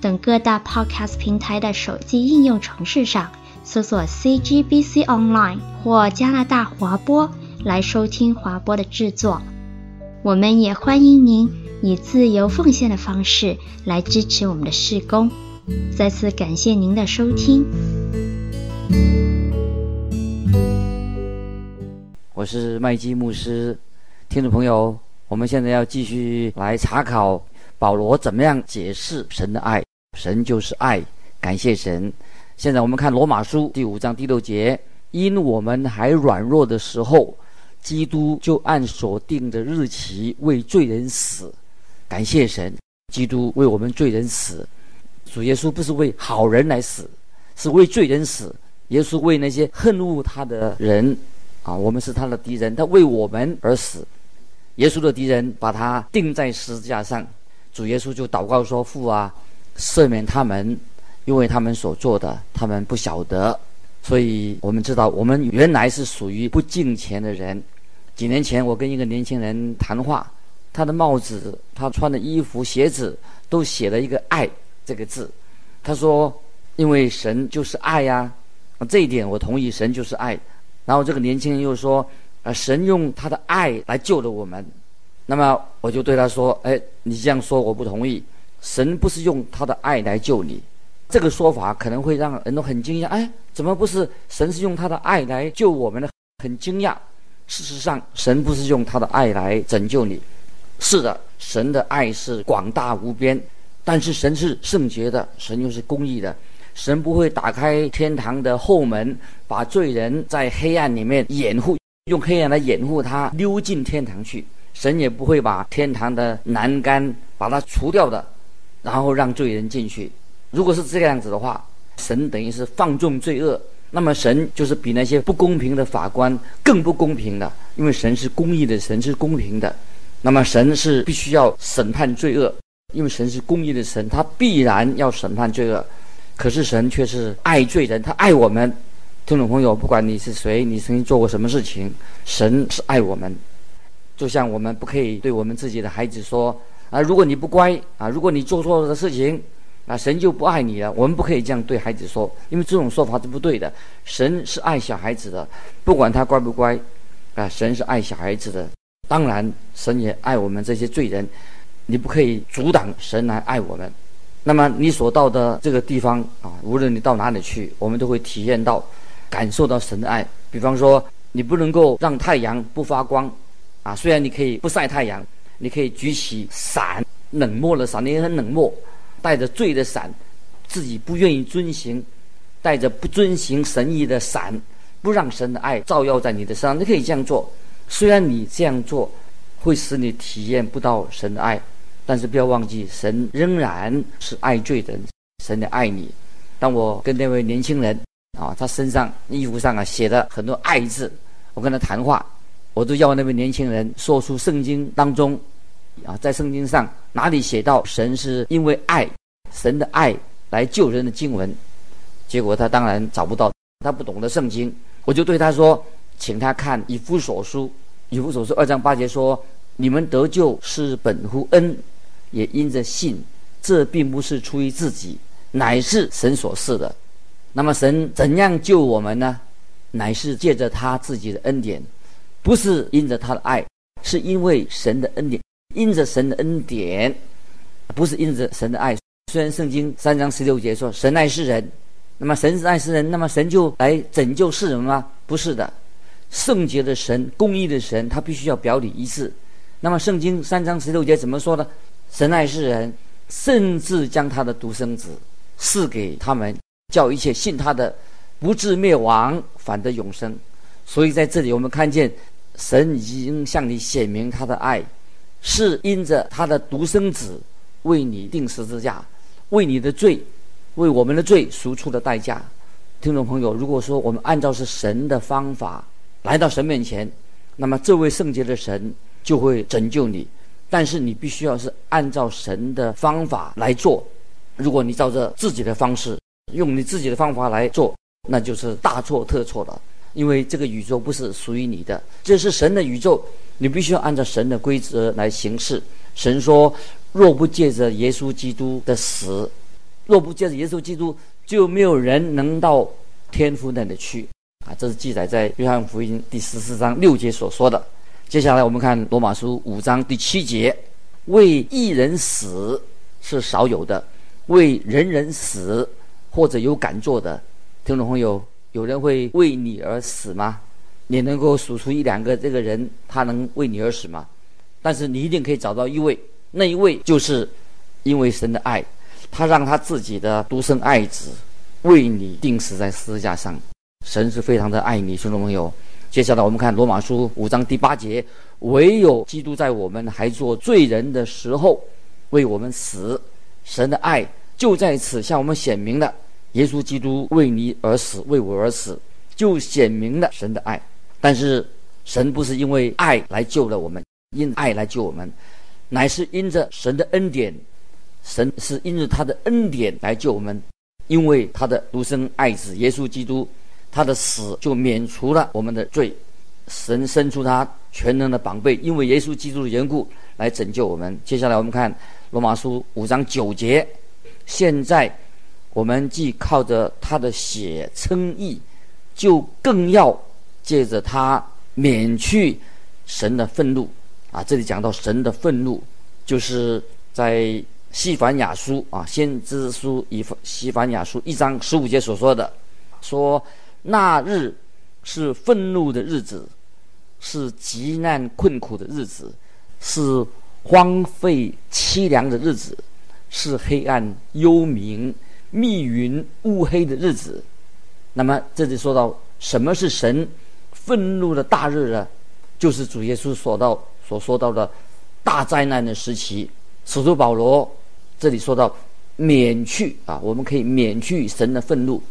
等各大 Podcast 平台的手机应用程式上搜索 CGBC Online 或加拿大华播来收听华播的制作。我们也欢迎您以自由奉献的方式来支持我们的事工。再次感谢您的收听。我是麦基牧师。听众朋友，我们现在要继续来查考保罗怎么样解释神的爱。神就是爱，感谢神。现在我们看罗马书第五章第六节：因我们还软弱的时候，基督就按所定的日期为罪人死。感谢神，基督为我们罪人死。主耶稣不是为好人来死，是为罪人死。耶稣为那些恨恶他的人啊，我们是他的敌人，他为我们而死。耶稣的敌人把他钉在十字架上，主耶稣就祷告说：“父啊，赦免他们，因为他们所做的，他们不晓得。”所以，我们知道，我们原来是属于不敬虔的人。几年前，我跟一个年轻人谈话，他的帽子、他穿的衣服、鞋子都写了一个“爱”这个字。他说：“因为神就是爱呀。”这一点我同意，神就是爱。然后这个年轻人又说。啊！神用他的爱来救了我们，那么我就对他说：“哎，你这样说我不同意。神不是用他的爱来救你，这个说法可能会让人都很惊讶。哎，怎么不是神是用他的爱来救我们呢？很惊讶。事实上，神不是用他的爱来拯救你。是的，神的爱是广大无边，但是神是圣洁的，神又是公义的。神不会打开天堂的后门，把罪人在黑暗里面掩护。”用黑暗来掩护他溜进天堂去，神也不会把天堂的栏杆把它除掉的，然后让罪人进去。如果是这个样子的话，神等于是放纵罪恶，那么神就是比那些不公平的法官更不公平的，因为神是公义的，神是公平的。那么神是必须要审判罪恶，因为神是公义的神，他必然要审判罪恶。可是神却是爱罪人，他爱我们。听众朋友，不管你是谁，你曾经做过什么事情，神是爱我们。就像我们不可以对我们自己的孩子说：“啊，如果你不乖啊，如果你做错了的事情，啊，神就不爱你了。”我们不可以这样对孩子说，因为这种说法是不对的。神是爱小孩子的，不管他乖不乖，啊，神是爱小孩子的。当然，神也爱我们这些罪人，你不可以阻挡神来爱我们。那么你所到的这个地方啊，无论你到哪里去，我们都会体验到。感受到神的爱，比方说，你不能够让太阳不发光，啊，虽然你可以不晒太阳，你可以举起伞，冷漠的伞，你也很冷漠，带着罪的伞，自己不愿意遵行，带着不遵行神意的伞，不让神的爱照耀在你的身上，你可以这样做。虽然你这样做会使你体验不到神的爱，但是不要忘记，神仍然是爱罪的，神的爱你。当我跟那位年轻人。啊，他身上衣服上啊写了很多爱字。我跟他谈话，我都要那位年轻人说出圣经当中，啊，在圣经上哪里写到神是因为爱，神的爱来救人的经文。结果他当然找不到，他不懂得圣经。我就对他说，请他看以弗所书，以弗所书二章八节说：你们得救是本乎恩，也因着信。这并不是出于自己，乃是神所赐的。那么神怎样救我们呢？乃是借着他自己的恩典，不是因着他的爱，是因为神的恩典，因着神的恩典，不是因着神的爱。虽然圣经三章十六节说神爱世人，那么神是爱世人，那么神就来拯救世人吗？不是的，圣洁的神、公义的神，他必须要表里一致。那么圣经三章十六节怎么说呢？神爱世人，甚至将他的独生子赐给他们。叫一切信他的，不至灭亡，反得永生。所以在这里，我们看见神已经向你显明他的爱，是因着他的独生子为你钉十字架，为你的罪为我们的罪赎出的代价。听众朋友，如果说我们按照是神的方法来到神面前，那么这位圣洁的神就会拯救你。但是你必须要是按照神的方法来做。如果你照着自己的方式，用你自己的方法来做，那就是大错特错了。因为这个宇宙不是属于你的，这是神的宇宙，你必须要按照神的规则来行事。神说：“若不借着耶稣基督的死，若不借着耶稣基督，就没有人能到天父那里去。”啊，这是记载在约翰福音第十四章六节所说的。接下来我们看罗马书五章第七节：“为一人死是少有的，为人人死或者有敢做的。”听众朋友。有人会为你而死吗？你能够数出一两个这个人，他能为你而死吗？但是你一定可以找到一位，那一位就是因为神的爱，他让他自己的独生爱子为你钉死在十字架上。神是非常的爱你，兄弟朋友。接下来我们看罗马书五章第八节：唯有基督在我们还做罪人的时候为我们死，神的爱就在此向我们显明了。耶稣基督为你而死，为我而死，就显明了神的爱。但是神不是因为爱来救了我们，因爱来救我们，乃是因着神的恩典。神是因着他的恩典来救我们，因为他的独生爱子耶稣基督，他的死就免除了我们的罪。神伸出他全能的膀臂，因为耶稣基督的缘故来拯救我们。接下来我们看罗马书五章九节，现在。我们既靠着他的血称义，就更要借着他免去神的愤怒啊！这里讲到神的愤怒，就是在西番雅书啊，先知书以西番雅书一章十五节所说的，说那日是愤怒的日子，是极难困苦的日子，是荒废凄凉的日子，是黑暗幽冥。密云乌黑的日子，那么这里说到什么是神愤怒的大日呢？就是主耶稣所到所说到的大灾难的时期。使徒保罗这里说到免去啊，我们可以免去神的愤怒。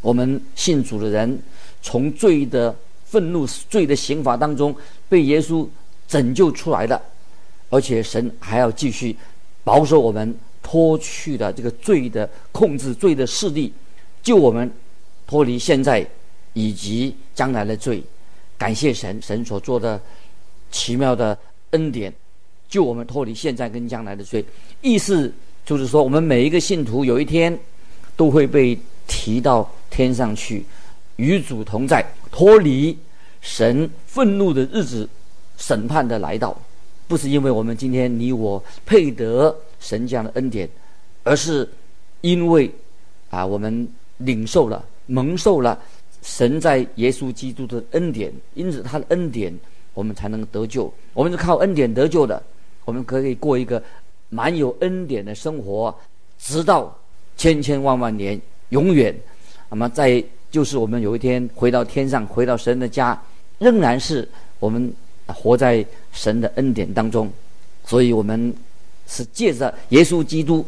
我们信主的人从罪的愤怒、罪的刑罚当中被耶稣拯救出来的，而且神还要继续保守我们。脱去了这个罪的控制，罪的势力，救我们脱离现在以及将来的罪。感谢神，神所做的奇妙的恩典，救我们脱离现在跟将来的罪。意思就是说，我们每一个信徒有一天都会被提到天上去，与主同在，脱离神愤怒的日子，审判的来到。不是因为我们今天你我配得神这样的恩典，而是因为啊，我们领受了、蒙受了神在耶稣基督的恩典，因此他的恩典，我们才能得救。我们是靠恩典得救的，我们可以过一个蛮有恩典的生活，直到千千万万年，永远。那么在就是我们有一天回到天上，回到神的家，仍然是我们。活在神的恩典当中，所以我们是借着耶稣基督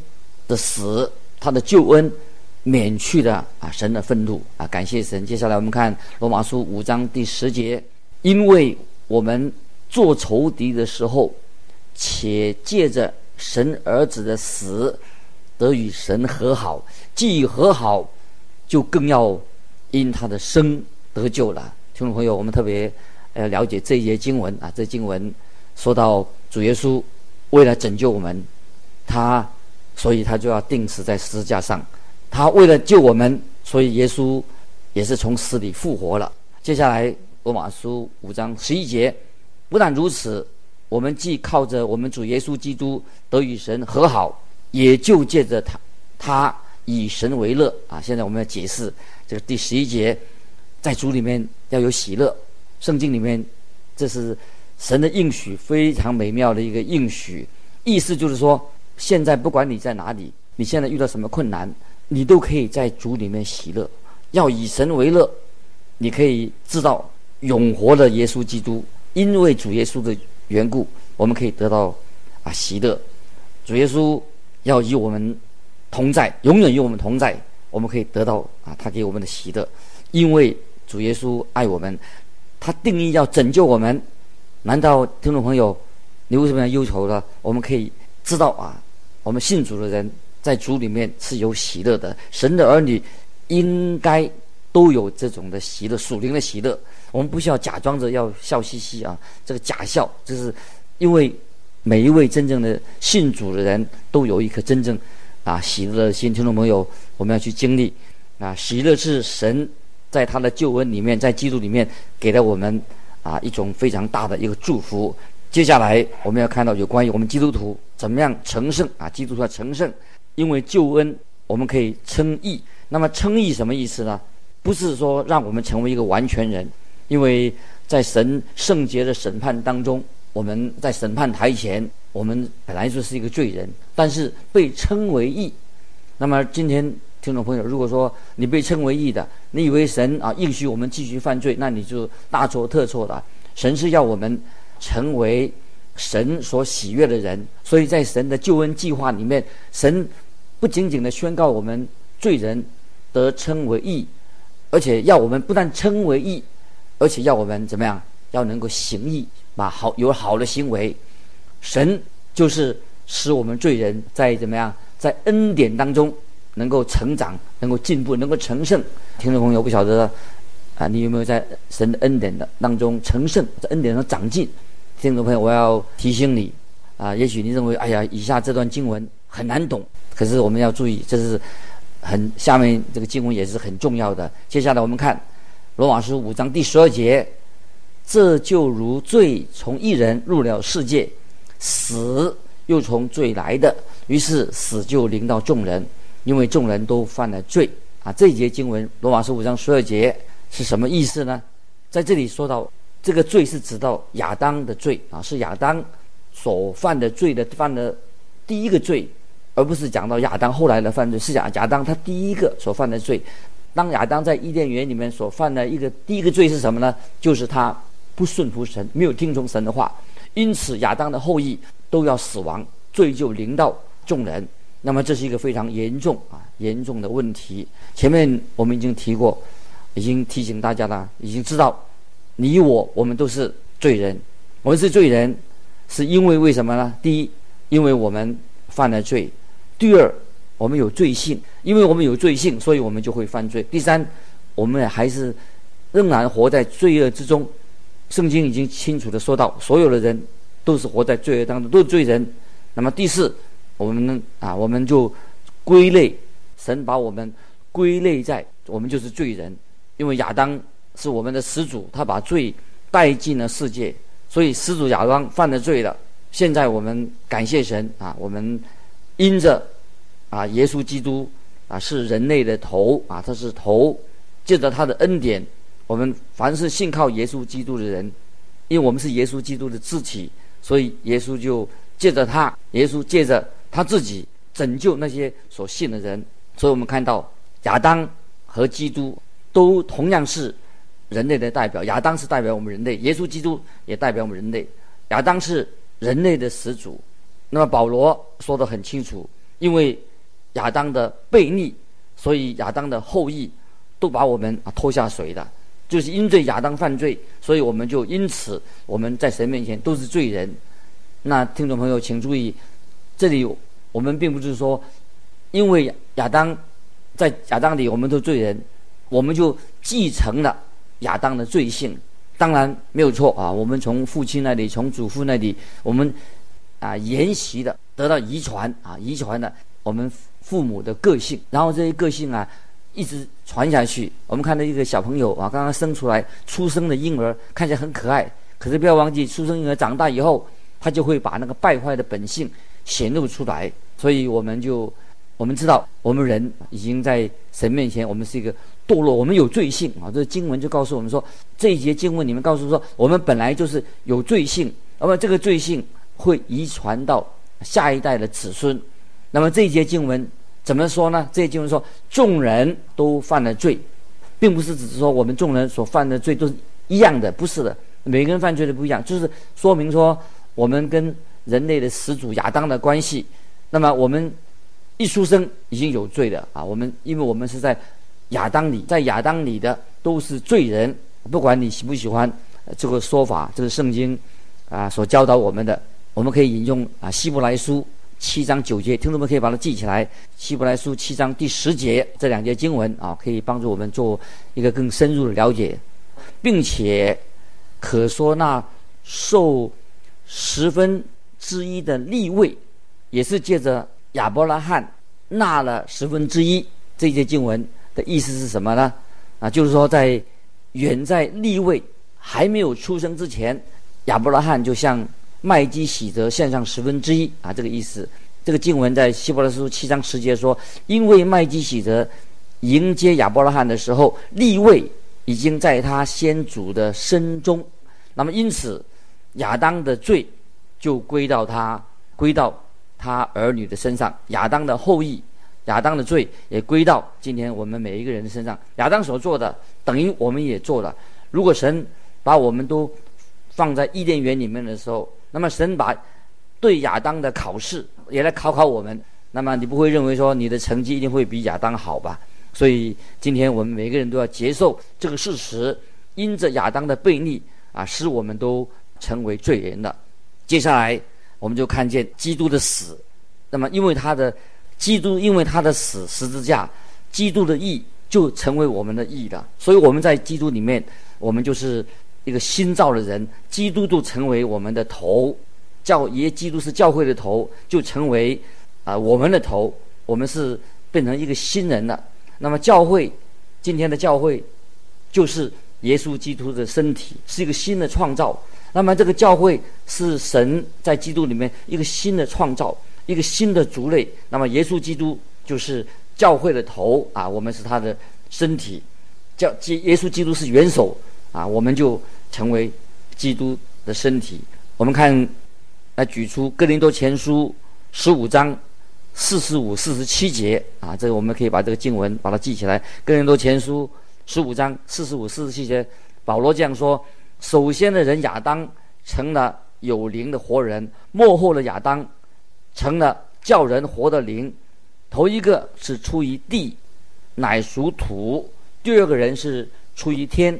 的死，他的救恩，免去了啊神的愤怒啊！感谢神。接下来我们看罗马书五章第十节，因为我们做仇敌的时候，且借着神儿子的死得与神和好，既和好，就更要因他的生得救了。听众朋友，我们特别。要了解这一节经文啊，这经文说到主耶稣为了拯救我们，他所以他就要钉死在十字架上。他为了救我们，所以耶稣也是从死里复活了。接下来罗马书五章十一节，不但如此，我们既靠着我们主耶稣基督得与神和好，也就借着他，他以神为乐啊。现在我们要解释这个第十一节，在主里面要有喜乐。圣经里面，这是神的应许，非常美妙的一个应许。意思就是说，现在不管你在哪里，你现在遇到什么困难，你都可以在主里面喜乐，要以神为乐。你可以知道永活的耶稣基督，因为主耶稣的缘故，我们可以得到啊喜乐。主耶稣要与我们同在，永远与我们同在，我们可以得到啊，他给我们的喜乐，因为主耶稣爱我们，他定义要拯救我们。难道听众朋友，你为什么要忧愁呢？我们可以知道啊，我们信主的人在主里面是有喜乐的，神的儿女应该都有这种的喜乐，属灵的喜乐。我们不需要假装着要笑嘻嘻啊，这个假笑，就是因为每一位真正的信主的人都有一颗真正啊喜乐的心。听众朋友，我们要去经历啊，喜乐是神在他的救恩里面，在基督里面给了我们。啊，一种非常大的一个祝福。接下来我们要看到有关于我们基督徒怎么样成圣啊，基督徒要成圣，因为救恩我们可以称义。那么称义什么意思呢？不是说让我们成为一个完全人，因为在神圣洁的审判当中，我们在审判台前，我们本来就是一个罪人，但是被称为义。那么今天。听众朋友，如果说你被称为义的，你以为神啊应许我们继续犯罪，那你就大错特错了。神是要我们成为神所喜悦的人，所以在神的救恩计划里面，神不仅仅的宣告我们罪人得称为义，而且要我们不但称为义，而且要我们怎么样？要能够行义，把好有好的行为。神就是使我们罪人在怎么样？在恩典当中。能够成长，能够进步，能够成圣。听众朋友，不晓得啊，你有没有在神的恩典的当中成圣，在恩典上长进？听众朋友，我要提醒你啊，也许你认为，哎呀，以下这段经文很难懂，可是我们要注意，这是很下面这个经文也是很重要的。接下来我们看罗马书五章第十二节，这就如罪从一人入了世界，死又从罪来的，于是死就临到众人。因为众人都犯了罪啊！这一节经文，罗马书五章十二节是什么意思呢？在这里说到这个罪是指到亚当的罪啊，是亚当所犯的罪的犯的第一个罪，而不是讲到亚当后来的犯罪，是亚亚当他第一个所犯的罪。当亚当在伊甸园里面所犯的一个第一个罪是什么呢？就是他不顺服神，没有听从神的话，因此亚当的后裔都要死亡，罪就临到众人。那么这是一个非常严重啊严重的问题。前面我们已经提过，已经提醒大家了，已经知道，你我我们都是罪人。我们是罪人，是因为为什么呢？第一，因为我们犯了罪；第二，我们有罪性，因为我们有罪性，所以我们就会犯罪；第三，我们还是仍然活在罪恶之中。圣经已经清楚的说到，所有的人都是活在罪恶当中，都是罪人。那么第四。我们呢啊，我们就归类，神把我们归类在我们就是罪人，因为亚当是我们的始祖，他把罪带进了世界，所以始祖亚当犯了罪了。现在我们感谢神啊，我们因着啊耶稣基督啊是人类的头啊，他是头，借着他的恩典，我们凡是信靠耶稣基督的人，因为我们是耶稣基督的肢体，所以耶稣就借着他，耶稣借着。他自己拯救那些所信的人，所以我们看到亚当和基督都同样是人类的代表。亚当是代表我们人类，耶稣基督也代表我们人类。亚当是人类的始祖。那么保罗说得很清楚，因为亚当的悖逆，所以亚当的后裔都把我们啊拖下水的，就是因罪亚当犯罪，所以我们就因此我们在神面前都是罪人。那听众朋友请注意。这里我们并不是说，因为亚当在亚当里我们都罪人，我们就继承了亚当的罪性。当然没有错啊，我们从父亲那里，从祖父那里，我们啊沿袭的得到遗传啊遗传的我们父母的个性，然后这些个性啊一直传下去。我们看到一个小朋友啊刚刚生出来出生的婴儿看起来很可爱，可是不要忘记出生婴儿长大以后，他就会把那个败坏的本性。显露出来，所以我们就我们知道，我们人已经在神面前，我们是一个堕落，我们有罪性啊。这经文就告诉我们说，这一节经文里面告诉说，我们本来就是有罪性，那么这个罪性会遗传到下一代的子孙。那么这一节经文怎么说呢？这一节经文说，众人都犯了罪，并不是只是说我们众人所犯的罪都是一样的，不是的，每个人犯罪的不一样，就是说明说我们跟。人类的始祖亚当的关系，那么我们一出生已经有罪了啊！我们因为我们是在亚当里，在亚当里的都是罪人，不管你喜不喜欢这个说法，这个圣经啊所教导我们的，我们可以引用啊希伯来书七章九节，听众们可以把它记起来。希伯来书七章第十节这两节经文啊，可以帮助我们做一个更深入的了解，并且可说那受十分之一的立位，也是借着亚伯拉罕纳了十分之一。这些经文的意思是什么呢？啊，就是说在远在立位还没有出生之前，亚伯拉罕就向麦基洗德献上十分之一啊，这个意思。这个经文在希伯来书七章十节说，因为麦基洗德迎接亚伯拉罕的时候，立位已经在他先祖的身中，那么因此。亚当的罪就归到他，归到他儿女的身上。亚当的后裔，亚当的罪也归到今天我们每一个人的身上。亚当所做的，等于我们也做了。如果神把我们都放在伊甸园里面的时候，那么神把对亚当的考试也来考考我们。那么你不会认为说你的成绩一定会比亚当好吧？所以今天我们每个人都要接受这个事实，因着亚当的悖逆啊，使我们都。成为罪人的，接下来我们就看见基督的死。那么，因为他的基督，因为他的死十字架，基督的义就成为我们的义了。所以我们在基督里面，我们就是一个新造的人。基督就成为我们的头，教耶基督是教会的头，就成为啊、我们的头。我们是变成一个新人了。那么教会，今天的教会就是耶稣基督的身体，是一个新的创造。那么这个教会是神在基督里面一个新的创造，一个新的族类。那么耶稣基督就是教会的头啊，我们是他的身体。教耶稣基督是元首啊，我们就成为基督的身体。我们看来举出哥林多前书十五章四十五、四十七节啊，这个我们可以把这个经文把它记起来。哥林多前书十五章四十五、四十七节，保罗这样说。首先的人亚当成了有灵的活人，末后的亚当成了叫人活的灵。头一个是出于地，乃属土；第二个人是出于天。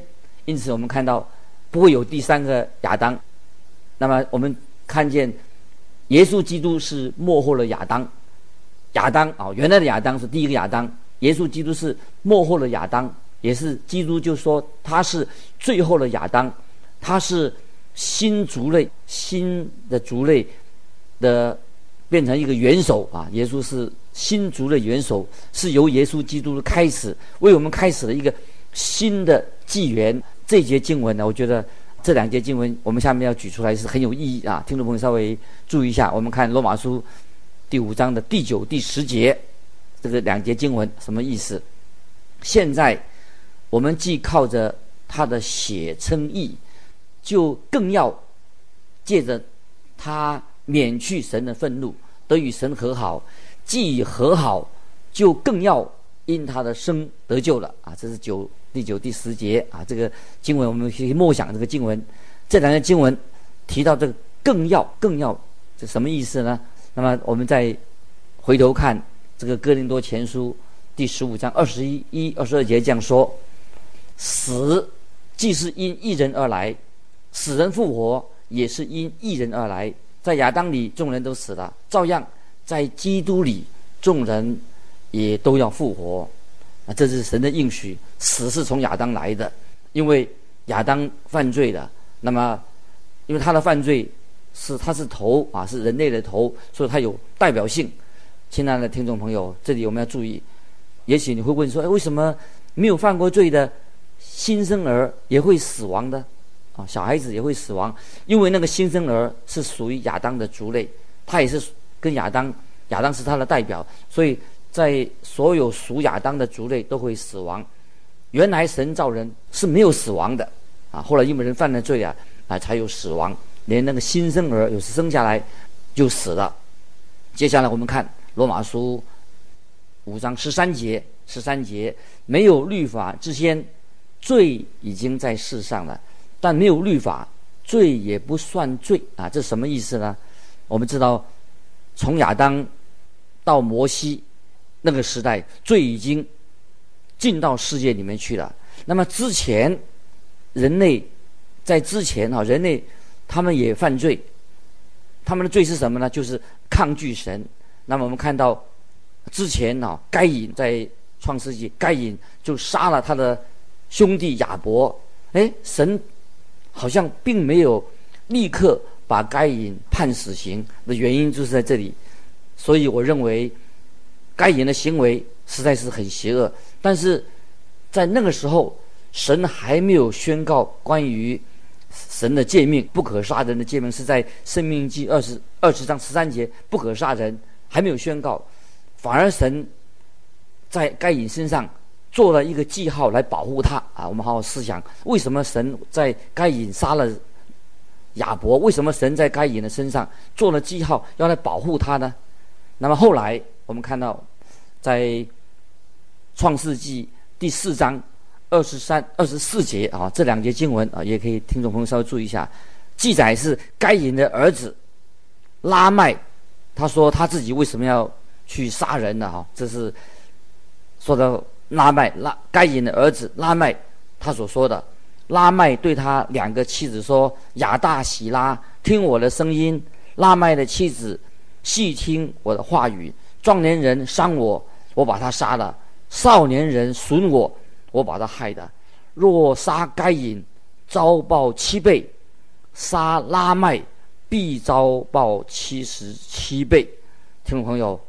因此，我们看到不会有第三个亚当。那么，我们看见耶稣基督是末后的亚当。亚当啊，原来的亚当是第一个亚当，耶稣基督是末后的亚当，也是基督就说他是最后的亚当。他是新族类，新的族类的变成一个元首啊！耶稣是新族的元首，是由耶稣基督的开始，为我们开始了一个新的纪元。这节经文呢，我觉得这两节经文我们下面要举出来是很有意义啊！听众朋友稍微注意一下，我们看罗马书第五章的第九、第十节，这个两节经文什么意思？现在我们既靠着他的血称义。就更要借着他免去神的愤怒，得与神和好；既已和好，就更要因他的生得救了啊！这是九第九第十节啊，这个经文我们可以默想这个经文。这两个经文提到这个更要更要，这什么意思呢？那么我们再回头看这个哥林多前书第十五章二十一一二十二节这样说：死既是因一人而来。死人复活也是因一人而来，在亚当里众人都死了，照样在基督里众人也都要复活。啊，这是神的应许。死是从亚当来的，因为亚当犯罪了。那么，因为他的犯罪是他是头啊，是人类的头，所以他有代表性。亲爱的听众朋友，这里我们要注意。也许你会问说：哎，为什么没有犯过罪的新生儿也会死亡的？啊，小孩子也会死亡，因为那个新生儿是属于亚当的族类，他也是跟亚当，亚当是他的代表，所以在所有属亚当的族类都会死亡。原来神造人是没有死亡的，啊，后来因为人犯了罪啊，啊，才有死亡。连那个新生儿有时生下来就死了。接下来我们看罗马书五章十三节，十三节，没有律法之先，罪已经在世上了。但没有律法，罪也不算罪啊！这什么意思呢？我们知道，从亚当到摩西那个时代，罪已经进到世界里面去了。那么之前，人类在之前啊，人类他们也犯罪，他们的罪是什么呢？就是抗拒神。那么我们看到之前啊，该隐在创世纪，该隐就杀了他的兄弟亚伯。哎，神好像并没有立刻把该隐判死刑的原因就是在这里。所以我认为该隐的行为实在是很邪恶。但是在那个时候，神还没有宣告关于神的诫命，不可杀人的诫命是在《生命记》二十二十章十三节，不可杀人，还没有宣告，反而神在该隐身上做了一个记号来保护他啊。我们好好思想，为什么神在该隐杀了亚伯？为什么神在该隐的身上做了记号，要来保护他呢？那么后来我们看到，在创世纪第四章。二十三、二十四节啊，这两节经文啊，也可以听众朋友稍微注意一下。记载是该隐的儿子拉麦，他说他自己为什么要去杀人呢？哈，这是说到拉麦拉该隐的儿子拉麦他所说的。拉麦对他两个妻子说：“亚大、喜拉，听我的声音。”拉麦的妻子细听我的话语。壮年人伤我，我把他杀了；少年人损我。我把他害的，若杀该隐，遭报七倍；杀拉麦，必遭报七十七倍。听众朋友，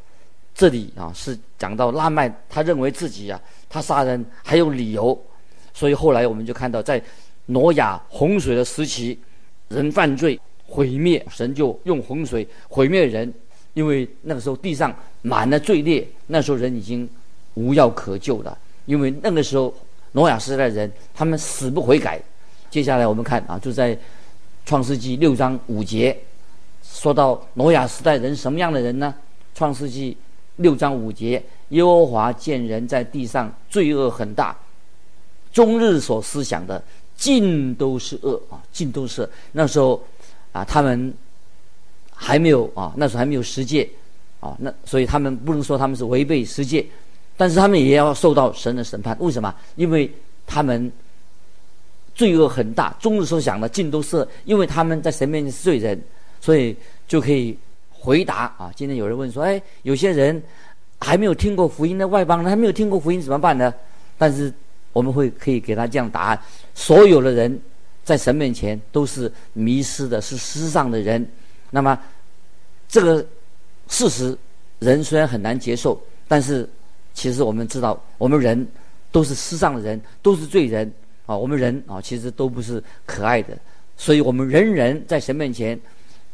这里啊是讲到拉麦，他认为自己啊，他杀人还有理由，所以后来我们就看到，在挪亚洪水的时期，人犯罪毁灭，神就用洪水毁灭人，因为那个时候地上满了罪孽，那时候人已经无药可救了。因为那个时候，挪亚时代的人，他们死不悔改。接下来我们看啊，就在创世纪六章五节，说到挪亚时代人什么样的人呢？创世纪六章五节，耶和华见人在地上罪恶很大，终日所思想的尽都是恶啊，尽都是。那时候啊，他们还没有啊，那时候还没有十诫啊，那所以他们不能说他们是违背十诫。但是他们也要受到神的审判，为什么？因为他们罪恶很大，终日所想的尽都是，因为他们在神面前是罪人，所以就可以回答啊。今天有人问说：“哎，有些人还没有听过福音的外邦人，还没有听过福音怎么办呢？”但是我们会可以给他这样答案：所有的人在神面前都是迷失的，是世上的人。那么这个事实，人虽然很难接受，但是。其实我们知道，我们人都是世上的人，都是罪人啊。我们人啊，其实都不是可爱的，所以我们人人在神面前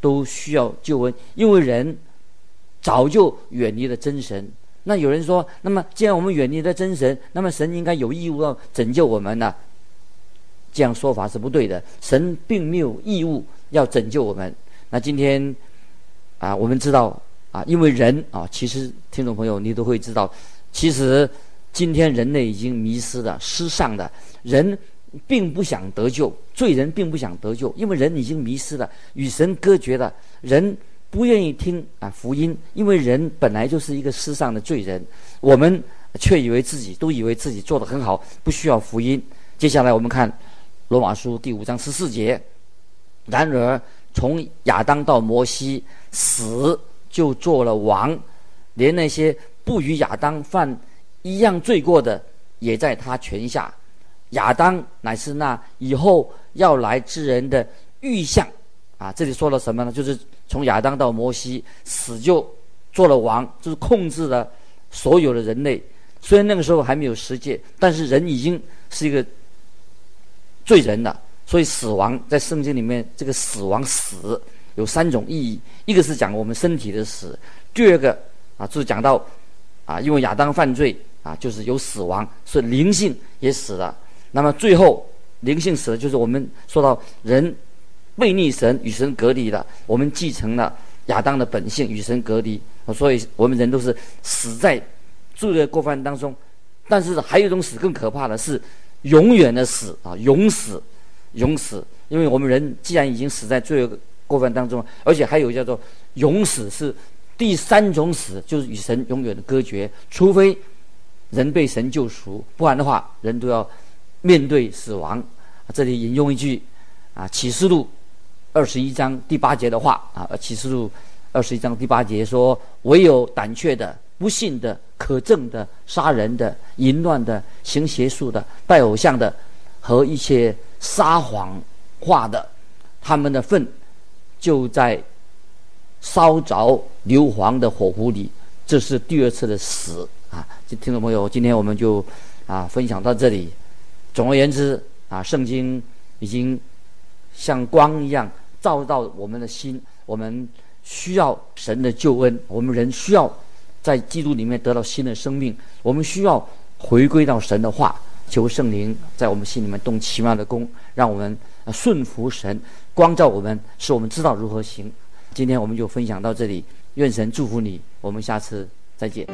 都需要救恩，因为人早就远离了真神。那有人说，那么既然我们远离了真神，那么神应该有义务要拯救我们呢？这样说法是不对的，神并没有义务要拯救我们。那今天啊，我们知道啊，因为人啊，其实听众朋友你都会知道。其实，今天人类已经迷失了，失丧的人并不想得救，罪人并不想得救，因为人已经迷失了，与神隔绝了。人不愿意听啊福音，因为人本来就是一个世上的罪人。我们却以为自己都以为自己做得很好，不需要福音。接下来我们看罗马书第五章十四节。然而从亚当到摩西，死就做了王，连那些。不与亚当犯一样罪过的，也在他权下。亚当乃是那以后要来之人的预像啊！这里说了什么呢？就是从亚当到摩西，死就做了王，就是控制了所有的人类。虽然那个时候还没有世界，但是人已经是一个罪人了。所以死亡在圣经里面，这个死亡死有三种意义：一个是讲我们身体的死；第二个啊，就是讲到。啊，因为亚当犯罪啊，就是有死亡，所以灵性也死了。那么最后灵性死了，就是我们说到人背逆神，与神隔离了。我们继承了亚当的本性，与神隔离。所以我们人都是死在罪恶过犯当中。但是还有一种死更可怕的是永远的死啊，永死，永死。因为我们人既然已经死在罪恶过犯当中，而且还有叫做永死，是第三种死就是与神永远的隔绝，除非人被神救赎，不然的话，人都要面对死亡。这里引用一句啊，《启示录》二十一章第八节的话啊，《启示录》二十一章第八节说：“唯有胆怯的、不信的、可憎的、杀人的、淫乱的、行邪术的、拜偶像的和一些撒谎话的，他们的份就在。”烧着硫磺的火湖里，这是第二次的死啊！听众朋友，今天我们就啊分享到这里。总而言之啊，圣经已经像光一样照到我们的心，我们需要神的救恩，我们人需要在基督里面得到新的生命，我们需要回归到神的话，求圣灵在我们心里面动奇妙的工，让我们顺服神，光照我们，使我们知道如何行。今天我们就分享到这里，愿神祝福你，我们下次再见。